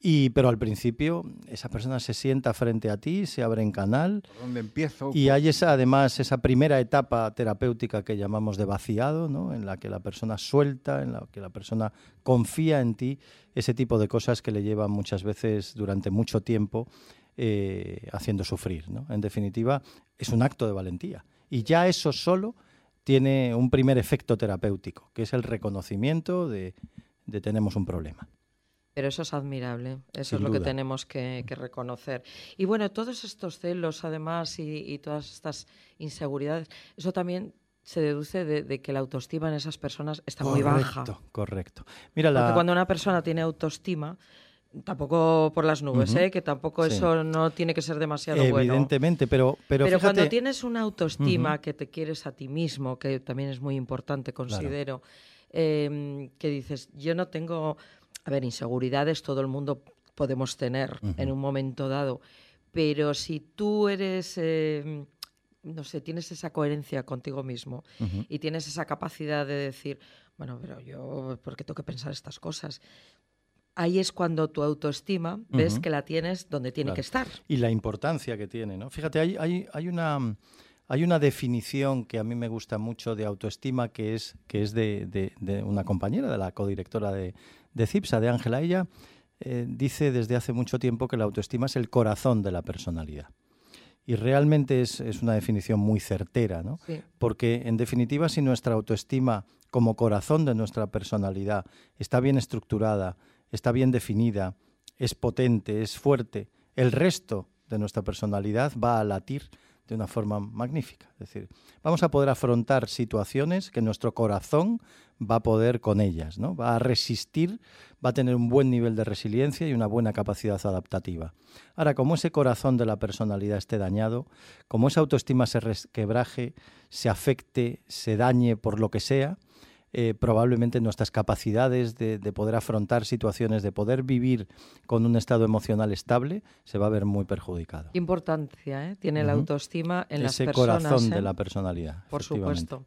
Y, pero al principio esa persona se sienta frente a ti, se abre en canal. ¿Por dónde empiezo? Y hay esa, además esa primera etapa terapéutica que llamamos de vaciado, ¿no? en la que la persona suelta, en la que la persona confía en ti, ese tipo de cosas que le llevan muchas veces durante mucho tiempo eh, haciendo sufrir. ¿no? En definitiva, es un acto de valentía. Y ya eso solo tiene un primer efecto terapéutico, que es el reconocimiento de, de tenemos un problema. Pero eso es admirable, eso es lo que tenemos que, reconocer. Y bueno, todos estos celos, además, y, todas estas inseguridades, eso también se deduce de, que la autoestima en esas personas está muy baja. Correcto, correcto. Mira, Porque cuando una persona tiene autoestima, tampoco por las nubes, ¿eh? que tampoco eso no tiene que ser demasiado bueno. Evidentemente, pero pero, pero cuando tienes una autoestima que te quieres a ti mismo, que también es muy importante, considero, em, que dices, yo no tengo a ver, inseguridades todo el mundo podemos tener en un momento dado, pero si tú eres, eh, no sé, tienes esa coherencia contigo mismo y tienes esa capacidad de decir, bueno, pero yo, ¿por qué tengo que pensar estas cosas? Ahí es cuando tu autoestima ves que la tienes donde tiene que estar. Y la importancia que tiene, ¿no? Fíjate, hay, hay, hay una... Hay una definición que a mí me gusta mucho de autoestima que es, que es de, de una compañera, de la codirectora de, de Cipsa, de Ángela. Ella eh, dice desde hace mucho tiempo que la autoestima es el corazón de la personalidad. Y realmente es, una definición muy certera, ¿no? Porque, en definitiva, si nuestra autoestima como corazón de nuestra personalidad está bien estructurada, está bien definida, es potente, es fuerte, el resto de nuestra personalidad va a latir de una forma magnífica. Es decir, vamos a poder afrontar situaciones que nuestro corazón va a poder con ellas, ¿no? Va a resistir, va a tener un buen nivel de resiliencia y una buena capacidad adaptativa. Ahora, como ese corazón de la personalidad esté dañado, como esa autoestima se resquebraje, se afecte, se dañe por lo que sea, eh, probablemente nuestras capacidades de, poder afrontar situaciones, de poder vivir con un estado emocional estable, se va a ver muy perjudicado. ¿Qué importancia ¿eh? tiene la autoestima en las personas? Ese corazón de ¿eh? la personalidad. Por supuesto.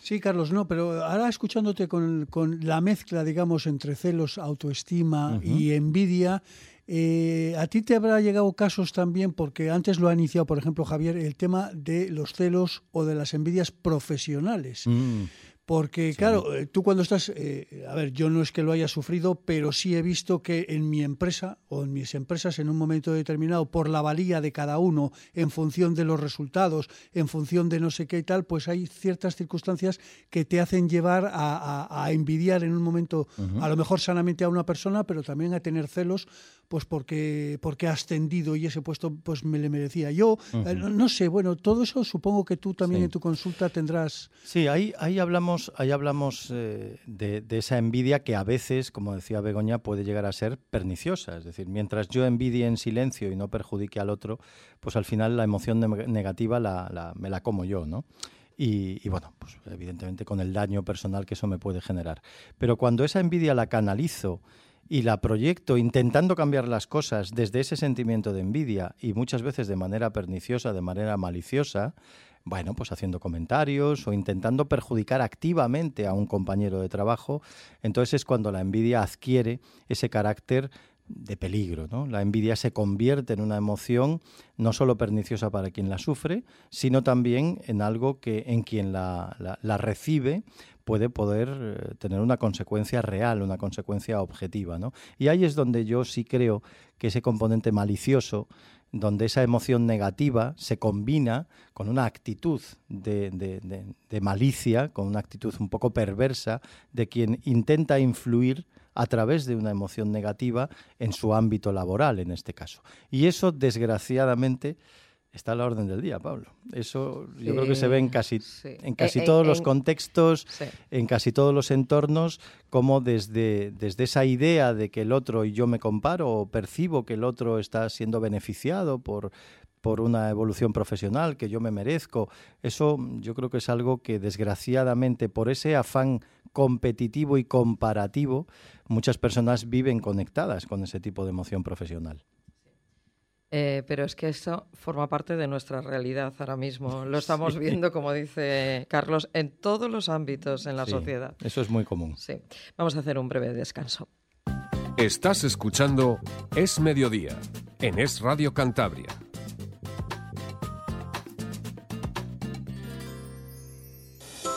Sí, Carlos, no, pero ahora escuchándote con, la mezcla, digamos, entre celos, autoestima y envidia, a ti te habrá llegado casos también, porque antes lo ha iniciado, por ejemplo, Javier, el tema de los celos o de las envidias profesionales. Mm. Porque, claro, eh, tú cuando estás, eh, a ver, yo no es que lo haya sufrido, pero sí he visto que en mi empresa o en mis empresas en un momento determinado, por la valía de cada uno, en función de los resultados, en función de no sé qué y tal, pues hay ciertas circunstancias que te hacen llevar a, envidiar en un momento, a lo mejor sanamente a una persona, pero también a tener celos pues porque, porque ha ascendido y ese puesto pues me le merecía. Yo, eh, no, sé, bueno, todo eso supongo que tú también en tu consulta tendrás... Sí, ahí, ahí hablamos, ahí hablamos eh, de, esa envidia que a veces, como decía Begoña, puede llegar a ser perniciosa. Es decir, mientras yo envidie en silencio y no perjudique al otro, pues al final la emoción negativa la, me la como yo, ¿no? Y, y, bueno, pues evidentemente con el daño personal que eso me puede generar. Pero cuando esa envidia la canalizo y la proyecto intentando cambiar las cosas desde ese sentimiento de envidia y muchas veces de manera perniciosa, de manera maliciosa, bueno, pues haciendo comentarios o intentando perjudicar activamente a un compañero de trabajo, entonces es cuando la envidia adquiere ese carácter de peligro. ¿no? La envidia se convierte en una emoción no solo perniciosa para quien la sufre, sino también en algo que en quien la, la, recibe puede poder eh, tener una consecuencia real, una consecuencia objetiva. ¿no? Y ahí es donde yo sí creo que ese componente malicioso donde esa emoción negativa se combina con una actitud de, de, malicia, con una actitud un poco perversa de quien intenta influir a través de una emoción negativa en su ámbito laboral, en este caso. Y eso, desgraciadamente, está a la orden del día, Pablo. Eso yo creo que se ve en casi, en casi eh, todos los contextos, en casi todos los entornos, como desde, desde esa idea de que el otro y yo me comparo o percibo que el otro está siendo beneficiado por, por una evolución profesional que yo me merezco. Eso yo creo que es algo que desgraciadamente por ese afán competitivo y comparativo, muchas personas viven conectadas con ese tipo de emoción profesional. Eh, pero es que eso forma parte de nuestra realidad ahora mismo. Lo estamos viendo, como dice Carlos, en todos los ámbitos en la sociedad. Eso es muy común. Sí. Vamos a hacer un breve descanso. Estás escuchando Es Mediodía en Es Radio Cantabria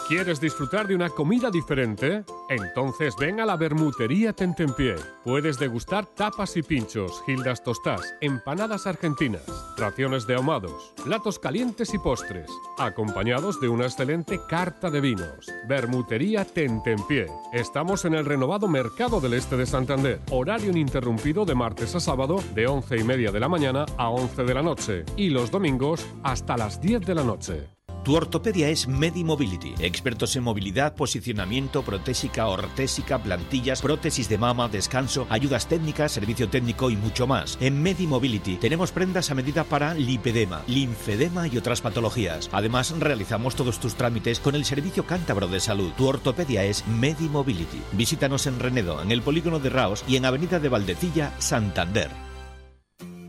¿Quieres disfrutar de una comida diferente? Entonces ven a la Bermutería Tentempié. Puedes degustar tapas y pinchos, gildas tostás, empanadas argentinas, raciones de ahumados, platos calientes y postres, acompañados de una excelente carta de vinos. Bermutería Tentempié. Estamos en el renovado Mercado del Este de Santander. Horario ininterrumpido de martes a sábado de 11 y media de la mañana a 11 de la noche y los domingos hasta las 10 de la noche. Tu ortopedia es MediMobility, expertos en movilidad, posicionamiento, protésica, ortésica, plantillas, prótesis de mama, descanso, ayudas técnicas, servicio técnico y mucho más. En MediMobility tenemos prendas a medida para lipedema, linfedema y otras patologías. Además, realizamos todos tus trámites con el Servicio Cántabro de Salud. Tu ortopedia es MediMobility. Visítanos en Renedo, en el polígono de Raos y en Avenida de Valdecilla, Santander.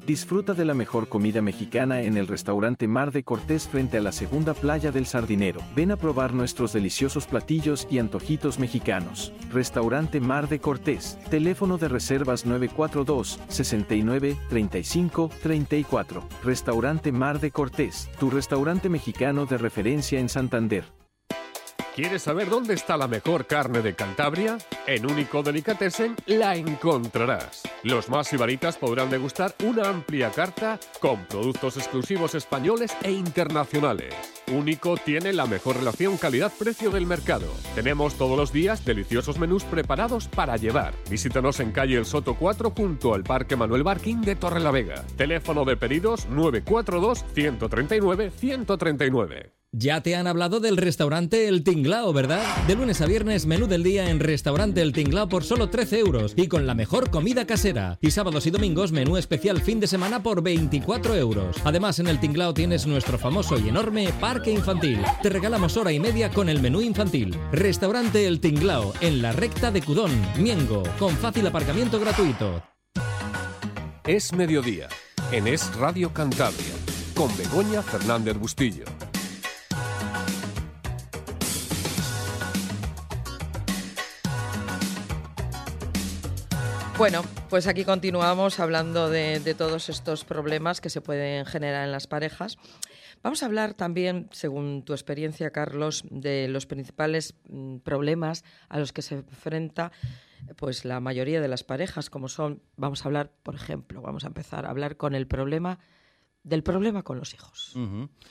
Disfruta de la mejor comida mexicana en el restaurante Mar de Cortés frente a la segunda playa del Sardinero. Ven a probar nuestros deliciosos platillos y antojitos mexicanos. Restaurante Mar de Cortés. Teléfono de reservas 942 69 35 34. Restaurante Mar de Cortés, tu restaurante mexicano de referencia en Santander. ¿Quieres saber dónde está la mejor carne de Cantabria? En Único Delicatessen la encontrarás. Los más ibaritas podrán degustar una amplia carta con productos exclusivos españoles e internacionales. Único tiene la mejor relación calidad-precio del mercado. Tenemos todos los días deliciosos menús preparados para llevar. Visítanos en calle El Soto 4 junto al Parque Manuel Barquín de Torrelavega. Teléfono de pedidos 942 139 139. Ya te han hablado del restaurante El Tinglao, ¿verdad? De lunes a viernes, menú del día en Restaurante El Tinglao por solo 13 euros y con la mejor comida casera. Y sábados y domingos, menú especial fin de semana por 24 euros. Además, en El Tinglao tienes nuestro famoso y enorme parque infantil. Te regalamos hora y media con el menú infantil. Restaurante El Tinglao, en la recta de Cudón, Miengo, con fácil aparcamiento gratuito. Es mediodía, en Es Radio Cantabria, con Begoña Fernández Bustillo. Bueno, pues aquí continuamos hablando de, todos estos problemas que se pueden generar en las parejas. Vamos a hablar también, según tu experiencia, Carlos, de los principales mm, problemas a los que se enfrenta pues la mayoría de las parejas, como son, vamos a hablar, por ejemplo, vamos a empezar a hablar con el problema del problema con los hijos.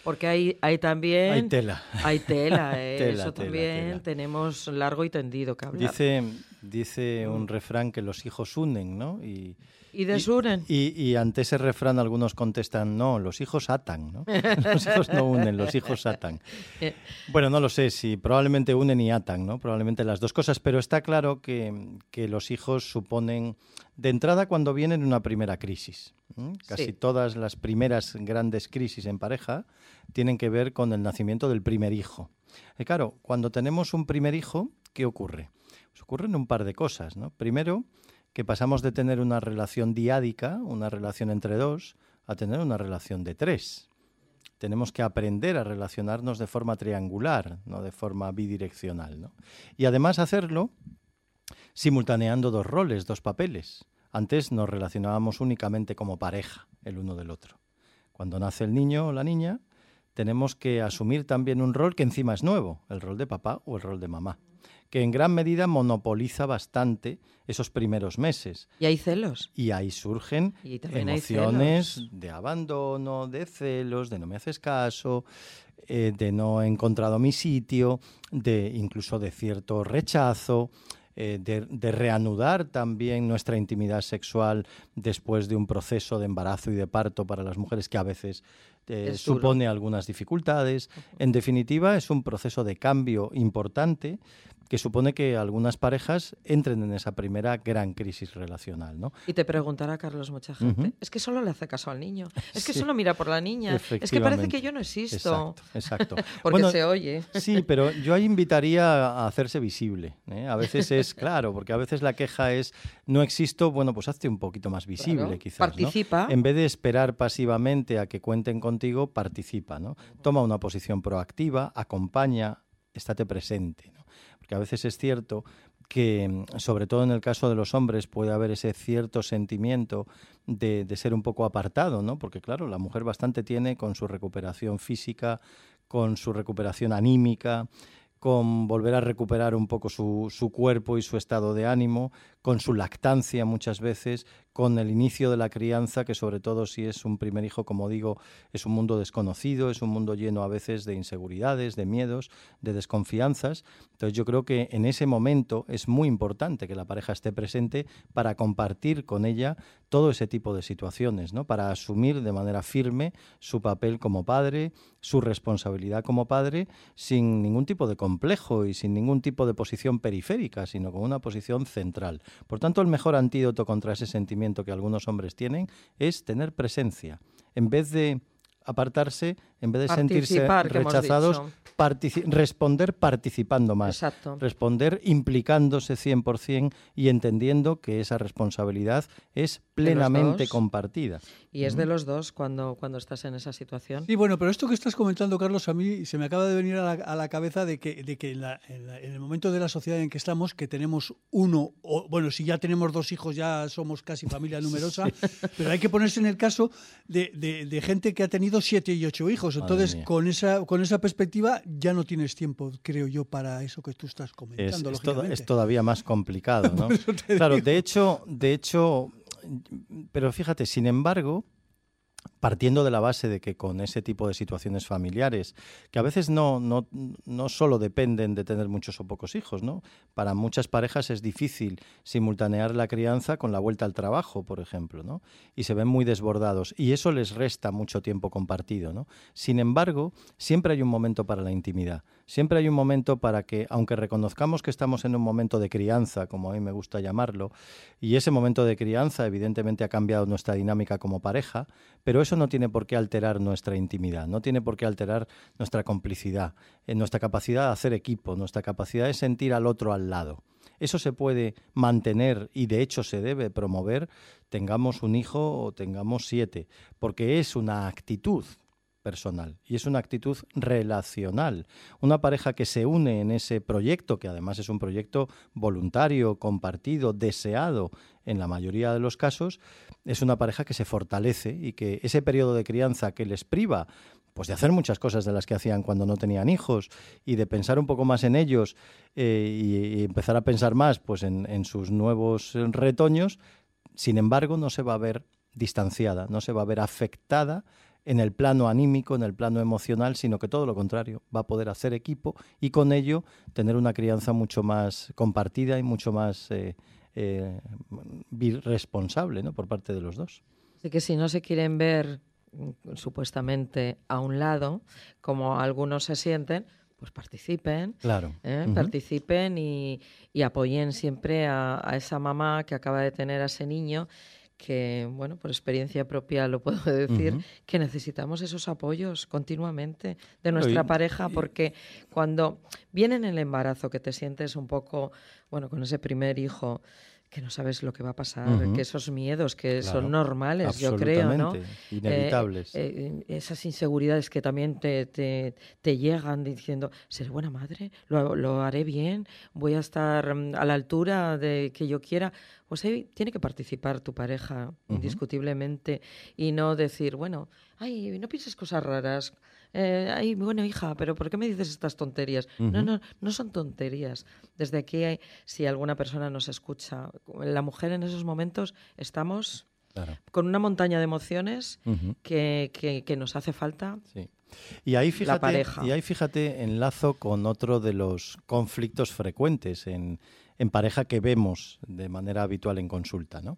Porque hay, hay también... Hay tela. Hay tela, eh, eso también tenemos largo y tendido que hablar. Dice, dice un refrán que los hijos unen, ¿no? Y, y desunen. Y, y, ante ese refrán algunos contestan, no, los hijos atan, ¿no? Los hijos no unen, los hijos atan. Bueno, no lo sé, si probablemente unen y atan, ¿no? Probablemente las dos cosas, pero está claro que, que los hijos suponen, de entrada, cuando vienen una primera crisis. Casi todas las primeras grandes crisis en pareja tienen que ver con el nacimiento del primer hijo. Y claro, cuando tenemos un primer hijo, ¿qué ocurre? Pues ocurren un par de cosas, ¿no? Primero, que pasamos de tener una relación diádica, una relación entre dos, a tener una relación de tres. Tenemos que aprender a relacionarnos de forma triangular, no de forma bidireccional. ¿no? Y además hacerlo simultaneando dos roles, dos papeles. Antes nos relacionábamos únicamente como pareja, el uno del otro. Cuando nace el niño o la niña, tenemos que asumir también un rol que encima es nuevo, el rol de papá o el rol de mamá, que en gran medida monopoliza bastante esos primeros meses. Y hay celos. Y ahí surgen Y emociones de abandono, de celos, de no me haces caso, eh, de no he encontrado mi sitio, de incluso de cierto rechazo. Eh, de, de reanudar también nuestra intimidad sexual después de un proceso de embarazo y de parto para las mujeres que a veces eh, supone algunas dificultades. En definitiva, es un proceso de cambio importante que supone que algunas parejas entren en esa primera gran crisis relacional. ¿no? Y te preguntará, Carlos, mucha gente, es que solo le hace caso al niño, es que Sí. solo mira por la niña, es que parece que yo no existo. Exacto, exacto. Porque Bueno, se oye. Sí, pero yo ahí invitaría a hacerse visible. ¿eh? A veces es, claro, porque a veces la queja es, no existo, bueno, pues hazte un poquito más visible Claro, quizás. ¿no? participa. En vez de esperar pasivamente a que cuenten contigo, participa, ¿no? Toma una posición proactiva, acompaña, estate presente. Porque a veces es cierto que, sobre todo en el caso de los hombres, puede haber ese cierto sentimiento de, de ser un poco apartado, ¿no? Porque, claro, la mujer bastante tiene con su recuperación física, con su recuperación anímica, con volver a recuperar un poco su, su cuerpo y su estado de ánimo, con su lactancia muchas veces, con el inicio de la crianza, que sobre todo si es un primer hijo, como digo, es un mundo desconocido, es un mundo lleno a veces de inseguridades, de miedos, de desconfianzas. Entonces yo creo que en ese momento es muy importante que la pareja esté presente para compartir con ella todo ese tipo de situaciones, ¿no? Para asumir de manera firme su papel como padre, su responsabilidad como padre, sin ningún tipo de complejo y sin ningún tipo de posición periférica, sino con una posición central. Por tanto, el mejor antídoto contra ese sentimiento que algunos hombres tienen es tener presencia. En vez de apartarse, en vez de sentirse Participar, rechazados, partici- responder participando más. Exacto. Responder implicándose 100% y entendiendo que esa responsabilidad es plenamente compartida. Y es de los dos cuando, cuando estás en esa situación. Sí, bueno, pero esto que estás comentando, Carlos, a mí se me acaba de venir a la, a la cabeza de que, de que en, la- en la- en el momento de la sociedad en que estamos, que tenemos uno, o bueno, si ya tenemos dos hijos, ya somos casi familia numerosa, pero hay que ponerse en el caso de, de- de gente que ha tenido siete y ocho hijos. Madre Entonces, con esa, con esa perspectiva, ya no tienes tiempo, creo yo, para eso que tú estás Es, comentando. es toda- es todavía más complicado, ¿no? Claro, digo. de hecho, de hecho, pero fíjate, sin embargo, partiendo de la base de que con ese tipo de situaciones familiares, que a veces no, no, no solo dependen de tener muchos o pocos hijos, ¿no? Para muchas parejas es difícil simultanear la crianza con la vuelta al trabajo, por ejemplo, ¿no? Y se ven muy desbordados y eso les resta mucho tiempo compartido, ¿no? Sin embargo, siempre hay un momento para la intimidad, siempre hay un momento para que, aunque reconozcamos que estamos en un momento de crianza, como a mí me gusta llamarlo, y ese momento de crianza evidentemente ha cambiado nuestra dinámica como pareja, pero eso no tiene por qué alterar nuestra intimidad, no tiene por qué alterar nuestra complicidad, eh, nuestra capacidad de hacer equipo, nuestra capacidad de sentir al otro al lado. Eso se puede mantener y de hecho se debe promover, tengamos un hijo o tengamos siete, porque es una actitud personal y es una actitud relacional. Una pareja que se une en ese proyecto, que además es un proyecto voluntario, compartido, deseado en la mayoría de los casos, es una pareja que se fortalece y que ese periodo de crianza que les priva pues de hacer muchas cosas de las que hacían cuando no tenían hijos y de pensar un poco más en ellos eh, y, empezar a pensar más pues en, sus nuevos retoños, sin embargo no se va a ver distanciada, no se va a ver afectada en el plano anímico, en el plano emocional, sino que todo lo contrario, va a poder hacer equipo y con ello tener una crianza mucho más compartida y mucho más eh, eh, responsable ¿no? por parte de los dos. Así que si no se quieren ver mm, supuestamente a un lado, como algunos se sienten, pues participen. Claro. ¿eh? Participen y, y apoyen siempre a, a esa mamá que acaba de tener a ese niño que, bueno, por experiencia propia lo puedo decir, que necesitamos esos apoyos continuamente de nuestra pareja, porque cuando viene en el embarazo que te sientes un poco, bueno, con ese primer hijo, que no sabes lo que va a pasar, que esos miedos que son normales, yo creo, ¿no? Inevitables. Eh, eh, esas inseguridades que también te, te, llegan diciendo, seré buena madre, lo, lo, haré bien, voy a estar mm, a la altura de que yo quiera. Pues ahí tiene que participar tu pareja, indiscutiblemente, y no decir, bueno, ay, no pienses cosas raras, eh, ay, bueno, hija, pero ¿por qué me dices estas tonterías? No, no, no son tonterías. Desde aquí, si alguna persona nos escucha, la mujer en esos momentos estamos con una montaña de emociones que, que, nos hace falta. Y ahí, fíjate, pareja. y ahí fíjate, enlazo con otro de los conflictos frecuentes en, en pareja que vemos de manera habitual en consulta, ¿no?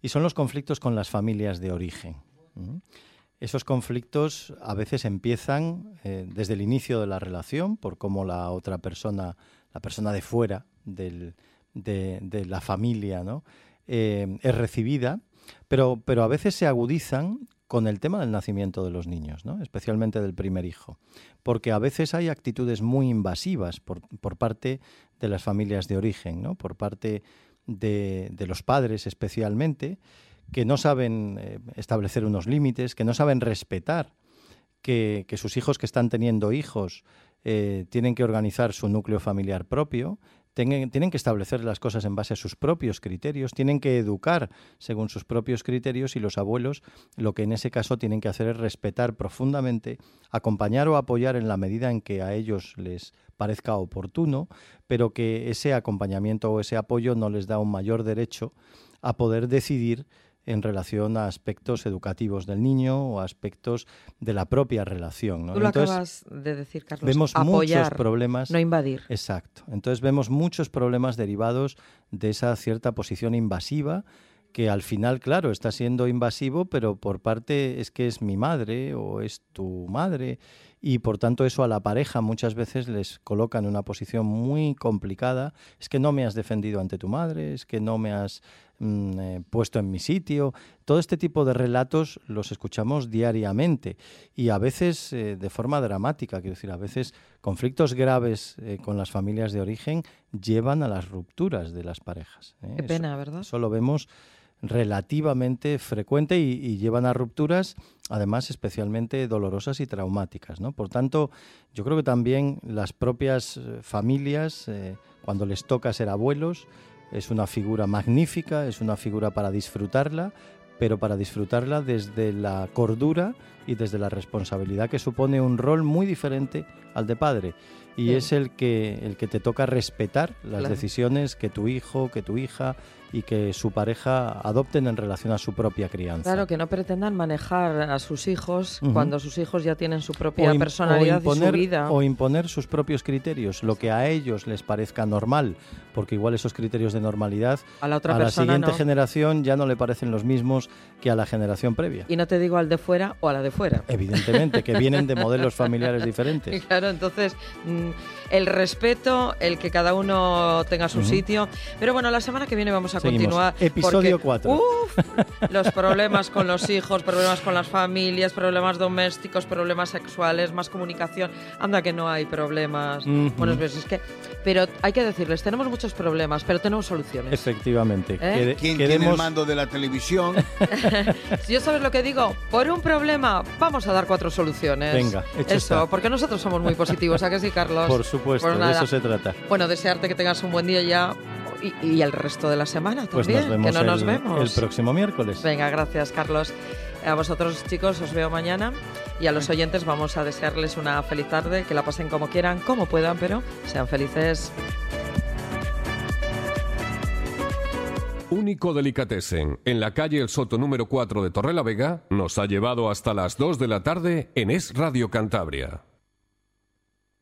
Y son los conflictos con las familias de origen. Esos conflictos a veces empiezan eh, desde el inicio de la relación, por cómo la otra persona, la persona de fuera de, la familia, ¿no? Eh, es recibida, pero, pero a veces se agudizan con el tema del nacimiento de los niños, ¿no? especialmente del primer hijo, porque a veces hay actitudes muy invasivas por, por parte de las familias de origen, ¿no? por parte de, de los padres especialmente, que no saben eh, establecer unos límites, que no saben respetar que, sus hijos que están teniendo hijos eh, tienen que organizar su núcleo familiar propio, tienen, tienen, que establecer las cosas en base a sus propios criterios, tienen que educar según sus propios criterios y los abuelos lo que en ese caso tienen que hacer es respetar profundamente, acompañar o apoyar en la medida en que a ellos les parezca oportuno, pero que ese acompañamiento o ese apoyo no les da un mayor derecho a poder decidir en relación a aspectos educativos del niño o aspectos de la propia relación. ¿no? Tú lo acabas de decir, Carlos. Vemos apoyar, muchos problemas. No invadir. Exacto. Entonces vemos muchos problemas derivados de esa cierta posición invasiva que al final, claro, está siendo invasivo, pero por parte es que es mi madre o es tu madre y por tanto eso a la pareja muchas veces les coloca en una posición muy complicada. Es que no me has defendido ante tu madre, es que no me has mm, eh, puesto en mi sitio. Todo este tipo de relatos los escuchamos diariamente y a veces eh, de forma dramática, quiero decir, a veces conflictos graves eh, con las familias de origen llevan a las rupturas de las parejas. Qué pena, ¿verdad? Eso lo vemos relativamente frecuente y, llevan a rupturas, además especialmente dolorosas y traumáticas. ¿no? Por tanto, yo creo que también las propias eh, familias, eh, cuando les toca ser abuelos, es una figura magnífica, es una figura para disfrutarla, pero para disfrutarla desde la cordura y desde la responsabilidad que supone un rol muy diferente al de padre. Y es el que, el que te toca respetar las decisiones que tu hijo, que tu hija, y que su pareja adopten en relación a su propia crianza. Claro, que no pretendan manejar a sus hijos cuando sus hijos ya tienen su propia personalidad y su vida. O imponer sus propios criterios, lo que a ellos les parezca normal, porque igual esos criterios de normalidad a la, otra a la siguiente generación ya no le parecen los mismos que a la generación previa. Y no te digo al de fuera o a la de fuera. Evidentemente, que vienen de modelos familiares diferentes. claro, entonces mm, el respeto, el que cada uno tenga su sitio. Pero bueno, la semana que viene vamos a continuar. Episodio 4. los problemas con los hijos, problemas con las familias, problemas domésticos, problemas sexuales, más comunicación. Anda que no hay problemas. Bueno, es que, pero hay que decirles, tenemos muchos problemas, pero tenemos soluciones. Efectivamente. ¿Eh? ¿Quién tiene el mando de la televisión? si yo sabes lo que digo, por un problema vamos a dar cuatro soluciones. Venga, Eso, porque nosotros somos muy positivos, ¿a que sí, Carlos? Por supuesto, pues de eso se trata. Bueno, desearte que tengas un buen día ya y, el resto de la semana pues también, que no nos vemos. El próximo miércoles. Venga, gracias, Carlos. A vosotros, chicos, os veo mañana. Y a los oyentes vamos a desearles una feliz tarde, que la pasen como quieran, como puedan, pero sean felices. Único Delicatessen, en la calle El Soto número 4 de Torre la Vega, nos ha llevado hasta las 2 de la tarde en Es Radio Cantabria.